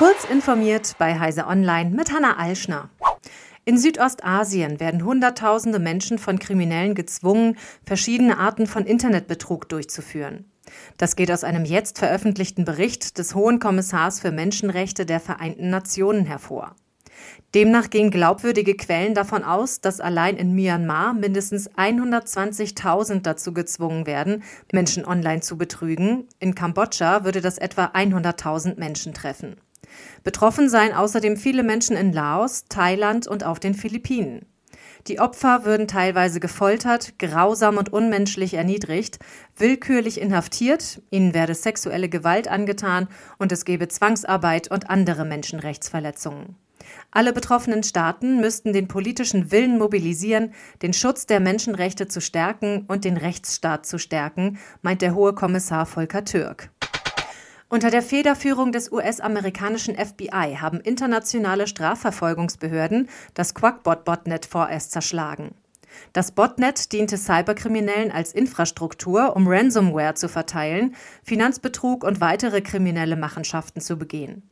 Kurz informiert bei Heise Online mit Hanna Alschner. In Südostasien werden Hunderttausende Menschen von Kriminellen gezwungen, verschiedene Arten von Internetbetrug durchzuführen. Das geht aus einem jetzt veröffentlichten Bericht des Hohen Kommissars für Menschenrechte der Vereinten Nationen hervor. Demnach gehen glaubwürdige Quellen davon aus, dass allein in Myanmar mindestens 120.000 dazu gezwungen werden, Menschen online zu betrügen. In Kambodscha würde das etwa 100.000 Menschen treffen. Betroffen seien außerdem viele Menschen in Laos, Thailand und auf den Philippinen. Die Opfer würden teilweise gefoltert, grausam und unmenschlich erniedrigt, willkürlich inhaftiert, ihnen werde sexuelle Gewalt angetan und es gebe Zwangsarbeit und andere Menschenrechtsverletzungen. Alle betroffenen Staaten müssten den politischen Willen mobilisieren, den Schutz der Menschenrechte zu stärken und den Rechtsstaat zu stärken, meint der hohe Kommissar Volker Türk. Unter der Federführung des US-amerikanischen FBI haben internationale Strafverfolgungsbehörden das Quackbot-Botnet vorerst zerschlagen. Das Botnet diente Cyberkriminellen als Infrastruktur, um Ransomware zu verteilen, Finanzbetrug und weitere kriminelle Machenschaften zu begehen.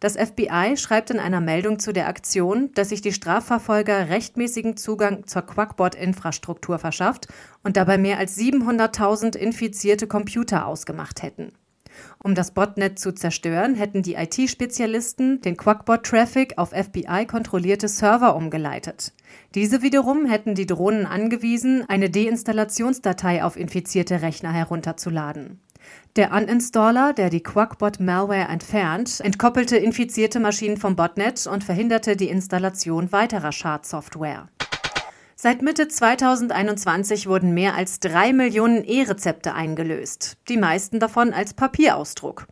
Das FBI schreibt in einer Meldung zu der Aktion, dass sich die Strafverfolger rechtmäßigen Zugang zur Quackbot-Infrastruktur verschafft und dabei mehr als 700.000 infizierte Computer ausgemacht hätten. Um das Botnet zu zerstören, hätten die IT-Spezialisten den Quackbot-Traffic auf FBI-kontrollierte Server umgeleitet. Diese wiederum hätten die Drohnen angewiesen, eine Deinstallationsdatei auf infizierte Rechner herunterzuladen. Der Uninstaller, der die Quackbot-Malware entfernt, entkoppelte infizierte Maschinen vom Botnet und verhinderte die Installation weiterer Schadsoftware. Seit Mitte 2021 wurden mehr als drei Millionen E-Rezepte eingelöst, die meisten davon als Papierausdruck.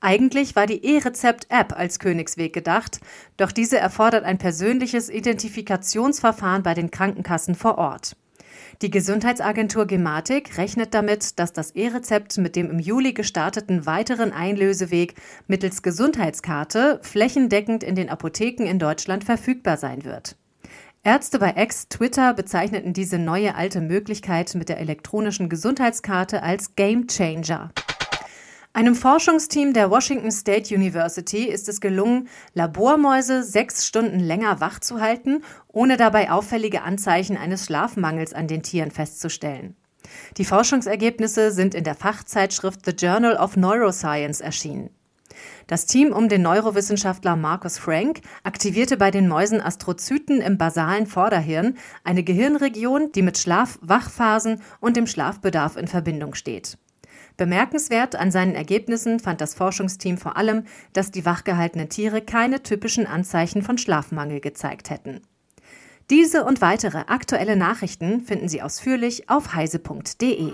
Eigentlich war die E-Rezept-App als Königsweg gedacht, doch diese erfordert ein persönliches Identifikationsverfahren bei den Krankenkassen vor Ort. Die Gesundheitsagentur Gematik rechnet damit, dass das E-Rezept mit dem im Juli gestarteten weiteren Einlöseweg mittels Gesundheitskarte flächendeckend in den Apotheken in Deutschland verfügbar sein wird. Ärzte bei Ex Twitter bezeichneten diese neue alte Möglichkeit mit der elektronischen Gesundheitskarte als Game Changer. Einem Forschungsteam der Washington State University ist es gelungen, Labormäuse sechs Stunden länger wach zu halten, ohne dabei auffällige Anzeichen eines Schlafmangels an den Tieren festzustellen. Die Forschungsergebnisse sind in der Fachzeitschrift The Journal of Neuroscience erschienen. Das Team um den Neurowissenschaftler Marcus Frank aktivierte bei den Mäusen Astrozyten im basalen Vorderhirn, eine Gehirnregion, die mit Schlaf-Wachphasen und dem Schlafbedarf in Verbindung steht. Bemerkenswert an seinen Ergebnissen fand das Forschungsteam vor allem, dass die wachgehaltenen Tiere keine typischen Anzeichen von Schlafmangel gezeigt hätten. Diese und weitere aktuelle Nachrichten finden Sie ausführlich auf heise.de.